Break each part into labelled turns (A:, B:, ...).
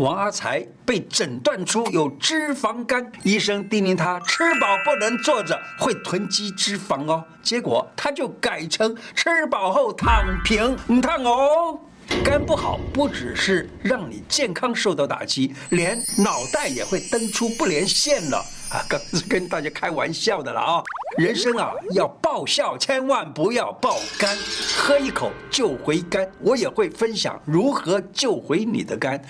A: 王阿才被诊断出有脂肪肝，医生叮咛他吃饱不能坐着，会囤积脂肪哦。结果他就改成吃饱后躺平，唔烫哦。肝不好，不只是让你健康受到打击，连脑袋也会登出不连线了啊！刚是跟大家开玩笑的了啊！人生啊，要爆笑，千万不要爆肝，喝一口救回肝。我也会分享如何救回你的肝。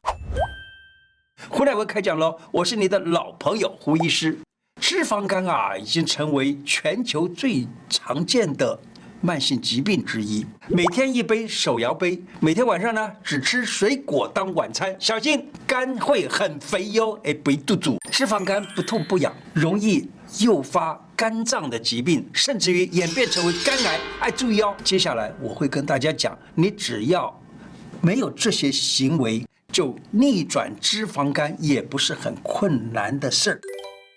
A: 胡乃文开讲喽！我是你的老朋友胡医师。脂肪肝啊，已经成为全球最常见的。慢性疾病之一，每天一杯手摇杯，每天晚上呢只吃水果当晚餐，小心肝会很肥哟！哎，不肚肚，脂肪肝不痛不痒，容易诱发肝脏的疾病，甚至于演变成为肝癌。哎，注意哦，接下来我会跟大家讲，你只要没有这些行为，就逆转脂肪肝也不是很困难的事儿。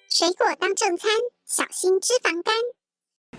B: 水果当正餐，小心脂肪肝。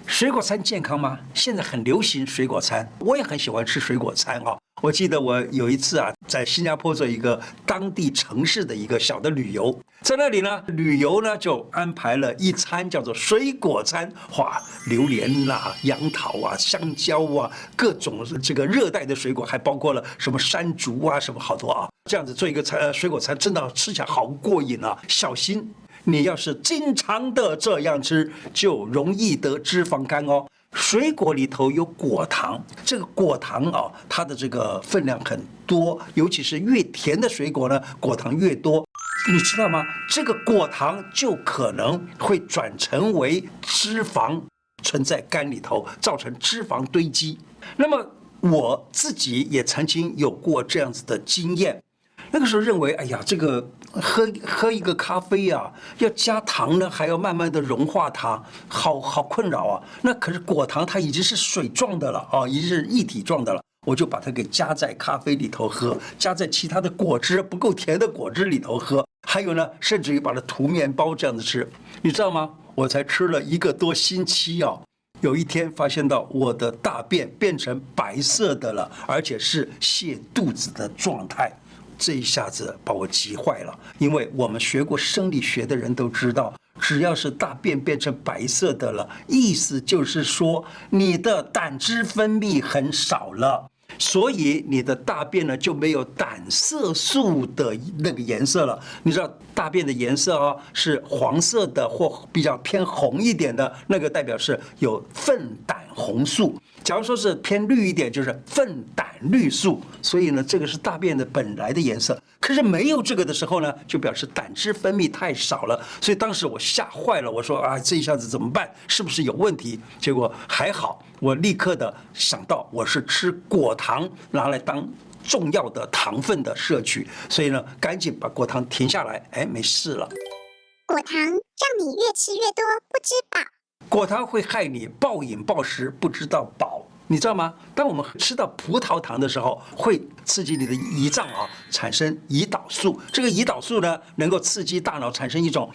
A: 水果餐健康吗？现在很流行水果餐，我也很喜欢吃水果餐啊。我记得我有一次啊，在新加坡做一个当地城市的一个小的旅游，在那里呢，旅游呢就安排了一餐叫做水果餐，哇，榴莲啦、杨桃啊、香蕉啊，各种这个热带的水果，还包括了什么山竹啊，什么好多啊，这样子做一个餐，水果餐真的吃起来好过瘾啊，小心。你要是经常的这样吃，就容易得脂肪肝哦。水果里头有果糖，这个果糖啊，它的这个分量很多，尤其是越甜的水果呢，果糖越多。你知道吗？这个果糖就可能会转成为脂肪，存在肝里头，造成脂肪堆积。那么我自己也曾经有过这样子的经验。那个时候认为，哎呀，这个喝喝一个咖啡啊，要加糖呢，还要慢慢的融化它，好好困扰啊。那可是果糖它已经是水状的了啊，已经是液体状的了，我就把它给加在咖啡里头喝，加在其他的果汁不够甜的果汁里头喝，还有呢，甚至于把它涂面包这样子吃，你知道吗？我才吃了一个多星期啊，有一天发现到我的大便变成白色的了，而且是泻肚子的状态。这一下子把我急坏了，因为我们学过生理学的人都知道，只要是大便变成白色的了，意思就是说你的胆汁分泌很少了，所以你的大便呢就没有胆色素的那个颜色了。你知道大便的颜色啊，是黄色的或比较偏红一点的，那个代表是有粪胆红素。假如说是偏绿一点，就是粪胆绿素，所以呢，这个是大便的本来的颜色。可是没有这个的时候呢，就表示胆汁分泌太少了。所以当时我吓坏了，我说啊，这一下子怎么办？是不是有问题？结果还好，我立刻的想到我是吃果糖拿来当重要的糖分的摄取，所以呢，赶紧把果糖停下来，哎，没事了。
B: 果糖让你越吃越多，不知饱。
A: 果糖会害你暴饮暴食，不知道饱，你知道吗？当我们吃到葡萄糖的时候，会刺激你的胰脏啊，产生胰岛素。这个胰岛素呢，能够刺激大脑产生一种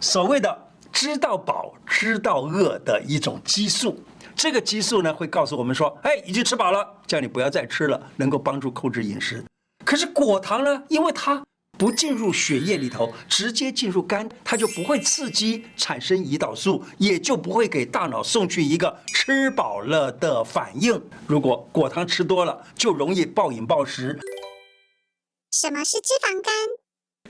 A: 所谓的“知道饱、知道饿”的一种激素。这个激素呢，会告诉我们说：“哎，已经吃饱了，叫你不要再吃了，能够帮助控制饮食。”可是果糖呢，因为它不进入血液里头，直接进入肝，它就不会刺激产生胰岛素，也就不会给大脑送去一个吃饱了的反应。如果果糖吃多了，就容易暴饮暴食。
B: 什么是脂肪肝？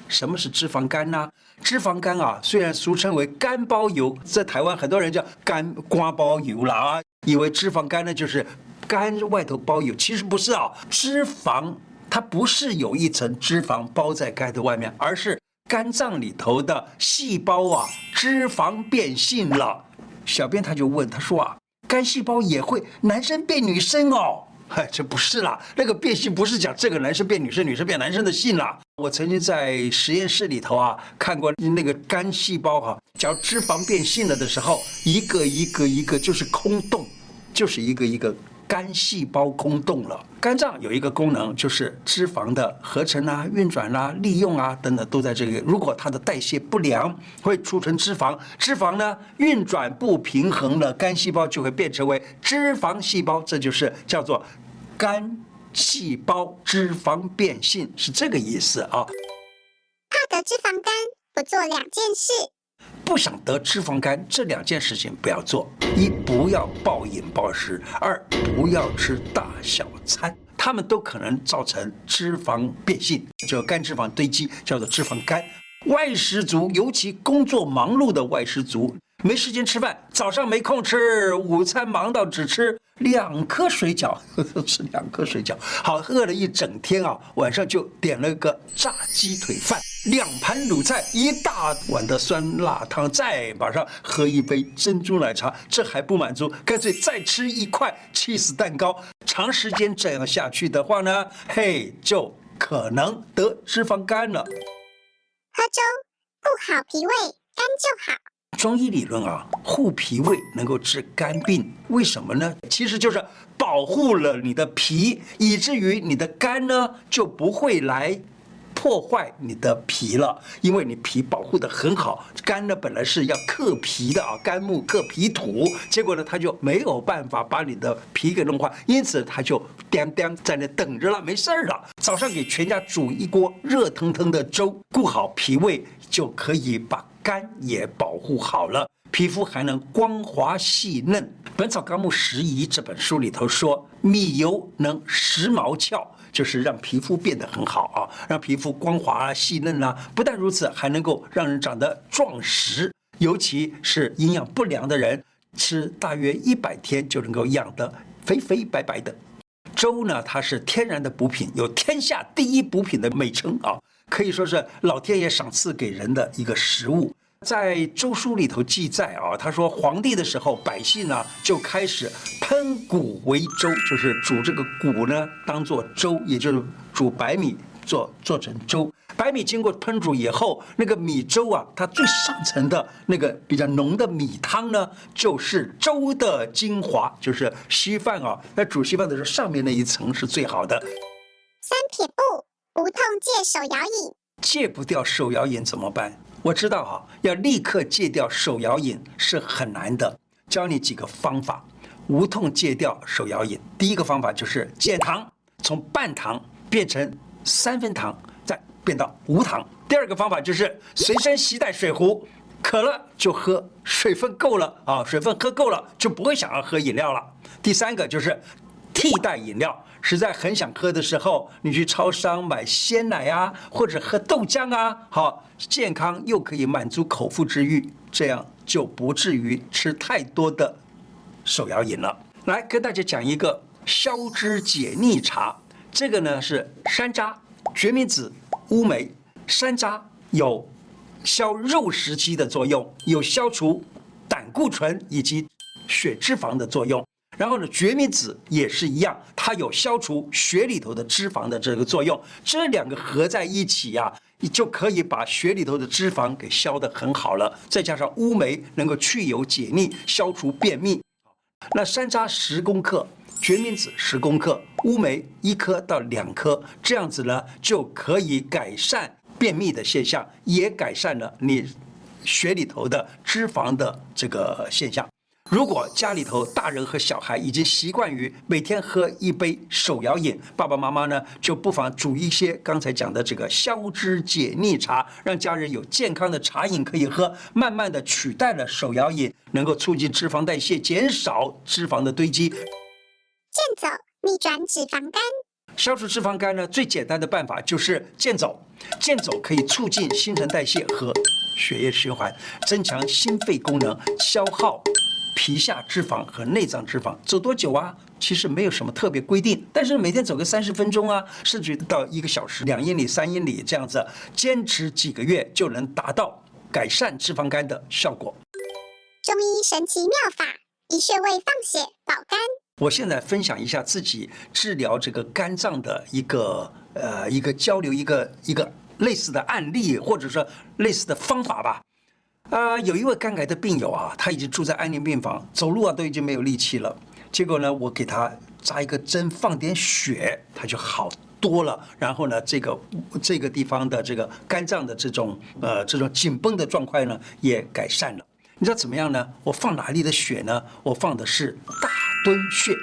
A: 什么是脂肪肝呢？脂肪肝啊，虽然俗称为肝包油，在台湾很多人叫肝瓜包油了啊，以为脂肪肝呢就是肝外头包油，其实不是啊，脂肪。它不是有一层脂肪包在肝的外面，而是肝脏里头的细胞啊，脂肪变性了。小编他就问他说啊，肝细胞也会男生变女生哦？嗨，这不是啦，那个变性不是讲这个男生变女生，女生变男生的性啦。我曾经在实验室里头啊看过那个肝细胞哈、啊，假如脂肪变性了的时候，一个一个一个就是空洞，就是一个一个。肝细胞空洞了。肝脏有一个功能，就是脂肪的合成啊、运转啊、利用啊等等，都在这里。如果它的代谢不良，会储存脂肪。脂肪呢，运转不平衡了，肝细胞就会变成为脂肪细胞。这就是叫做肝细胞脂肪变性，是这个意思啊。
B: 怕得脂肪肝，不做两件事。
A: 不想得脂肪肝，这两件事情不要做：一，不要暴饮暴食；二，不要吃大小餐，它们都可能造成脂肪变性，就肝脂肪堆积，叫做脂肪肝。外食族，尤其工作忙碌的外食族，没时间吃饭，早上没空吃，午餐忙到只吃两颗水饺，呵 呵吃两颗水饺，好，饿了一整天啊，晚上就点了个炸鸡腿饭，两盘卤菜，一大碗的酸辣汤，再马上喝一杯珍珠奶茶，这还不满足，干脆再吃一块起司蛋糕。长时间这样下去的话呢，嘿，就可能得脂肪肝了。
B: 喝粥，不好脾胃，肝就好。
A: 中医理论啊，护脾胃能够治肝病，为什么呢？其实就是保护了你的脾，以至于你的肝呢就不会来。破坏你的脾了，因为你脾保护得很好，肝呢本来是要克脾的啊，肝木克脾土，结果呢它就没有办法把你的脾给弄坏，因此它就颠颠在那等着了，没事儿了。早上给全家煮一锅热腾腾的粥，顾好脾胃，就可以把肝也保护好了，皮肤还能光滑细嫩。《本草纲目拾遗》这本书里头说，米油能时毛窍。就是让皮肤变得很好啊，让皮肤光滑啊、细嫩啊。不但如此，还能够让人长得壮实。尤其是营养不良的人，吃大约一百天就能够养得肥肥白白的。粥呢，它是天然的补品，有天下第一补品的美称啊，可以说是老天爷赏赐给人的一个食物。在《周书》里头记载啊，他说黄帝的时候，百姓呢就开始烹谷为粥，就是煮这个谷呢当做粥，也就是煮白米做做成粥。白米经过烹煮以后，那个米粥啊，它最上层的那个比较浓的米汤呢，就是粥的精华，就是稀饭啊。那煮稀饭的时候，上面那一层是最好的。
B: 三撇步，无痛戒手摇饮，
A: 戒不掉手摇饮怎么办？我知道哈，要立刻戒掉手摇饮是很难的。教你几个方法，无痛戒掉手摇饮。第一个方法就是减糖，从半糖变成三分糖，再变到无糖。第二个方法就是随身携带水壶，渴了就喝，水分够了啊，水分喝够了就不会想要喝饮料了。第三个就是替代饮料。实在很想喝的时候，你去超商买鲜奶啊，或者喝豆浆啊，好健康又可以满足口腹之欲，这样就不至于吃太多的手摇饮了。来跟大家讲一个消脂解腻茶，这个呢是山楂、决明子、乌梅。山楂有消肉食积的作用，有消除胆固醇以及血脂肪的作用。然后呢，决明子也是一样，它有消除血里头的脂肪的这个作用。这两个合在一起呀、你就可以把血里头的脂肪给消得很好了。再加上乌梅能够去油解腻，消除便秘。那山楂十公克，决明子十公克，乌梅一颗到两颗，这样子呢就可以改善便秘的现象，也改善了你血里头的脂肪的这个现象。如果家里头大人和小孩已经习惯于每天喝一杯手摇饮，爸爸妈妈呢就不妨煮一些刚才讲的这个消脂解腻茶，让家人有健康的茶饮可以喝，慢慢的取代了手摇饮，能够促进脂肪代谢，减少脂肪的堆积。
B: 健走逆转脂肪肝，
A: 消除脂肪肝呢最简单的办法就是健走，健走可以促进新陈代谢和血液循环，增强心肺功能，消耗。皮下脂肪和内脏脂肪走多久啊？其实没有什么特别规定，但是每天走个三十分钟啊，甚至到一个小时、两英里、三英里这样子，坚持几个月就能达到改善脂肪肝的效果。
B: 中医神奇妙法，以穴位放血保肝。
A: 我现在分享一下自己治疗这个肝脏的一个呃一个交流，一个一个类似的案例，或者说类似的方法吧。啊、呃，有一位肝癌的病友啊，他已经住在安宁病房，走路啊都已经没有力气了。结果呢，我给他扎一个针，放点血，他就好多了。然后呢，这个这个地方的这个肝脏的这种呃这种紧绷的状况呢，也改善了。你知道怎么样呢？我放哪里的血呢？我放的是大敦穴。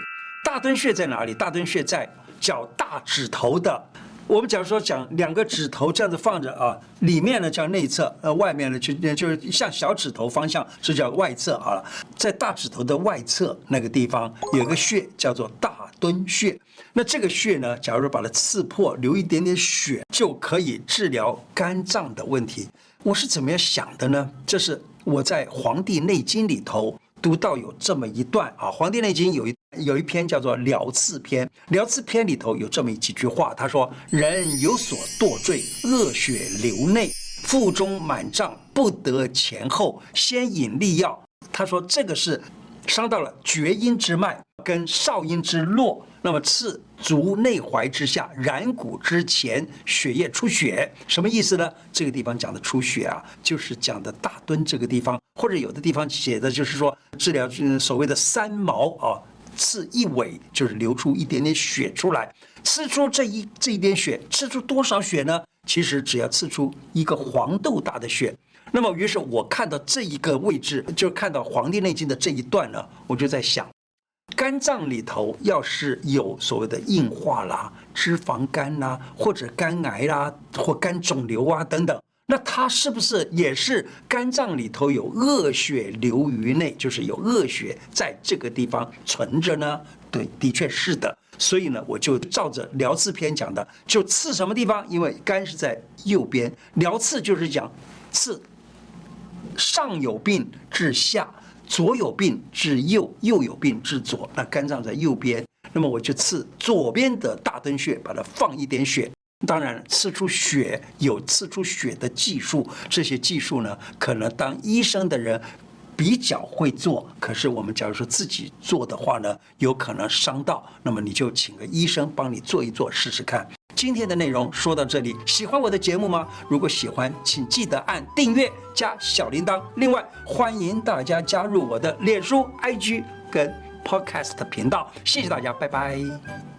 A: 大敦穴在哪里？大敦穴在脚大指头的我们假如说讲两个指头这样子放着啊，里面呢叫内侧，呃，外面呢就就是像小指头方向，这叫外侧好了。在大指头的外侧那个地方有个穴叫做大敦穴，那这个穴呢，假如说把它刺破，流一点点血，就可以治疗肝脏的问题。我是怎么样想的呢？这是我在《黄帝内经》里头。读到有这么一段啊，《黄帝内经》有一有一篇叫做《疗刺篇》，《疗刺篇》里头有这么几句话，他说：“人有所堕坠，恶血流内，腹中满胀，不得前后，先引利药。”他说这个是伤到了厥阴之脉跟少阴之络。那么刺足内踝之下，然骨之前，血液出血，什么意思呢？这个地方讲的出血啊，就是讲的大敦这个地方，或者有的地方写的就是说治疗所谓的三毛啊，刺一尾就是流出一点点血出来，刺出这一这一点血，刺出多少血呢？其实只要刺出一个黄豆大的血。那么于是我看到这一个位置，就看到《黄帝内经》的这一段呢，我就在想。肝脏里头要是有所谓的硬化啦、脂肪肝啦，或者肝癌啦，或肝肿瘤啊等等，那它是不是也是肝脏里头有恶血流于内，就是有恶血在这个地方存着呢？对，的确是的。所以呢，我就照着《疗刺篇》讲的，就刺什么地方？因为肝是在右边，疗刺就是讲刺上有病治下。左有病治右，右有病治左。那肝脏在右边，那么我就刺左边的大敦穴，把它放一点血。当然，刺出血有刺出血的技术，这些技术呢，可能当医生的人比较会做。可是我们假如说自己做的话呢，有可能伤到。那么你就请个医生帮你做一做，试试看。今天的内容说到这里，喜欢我的节目吗？如果喜欢，请记得按订阅加小铃铛。另外，欢迎大家加入我的脸书、IG 跟 Podcast 频道。谢谢大家，拜拜。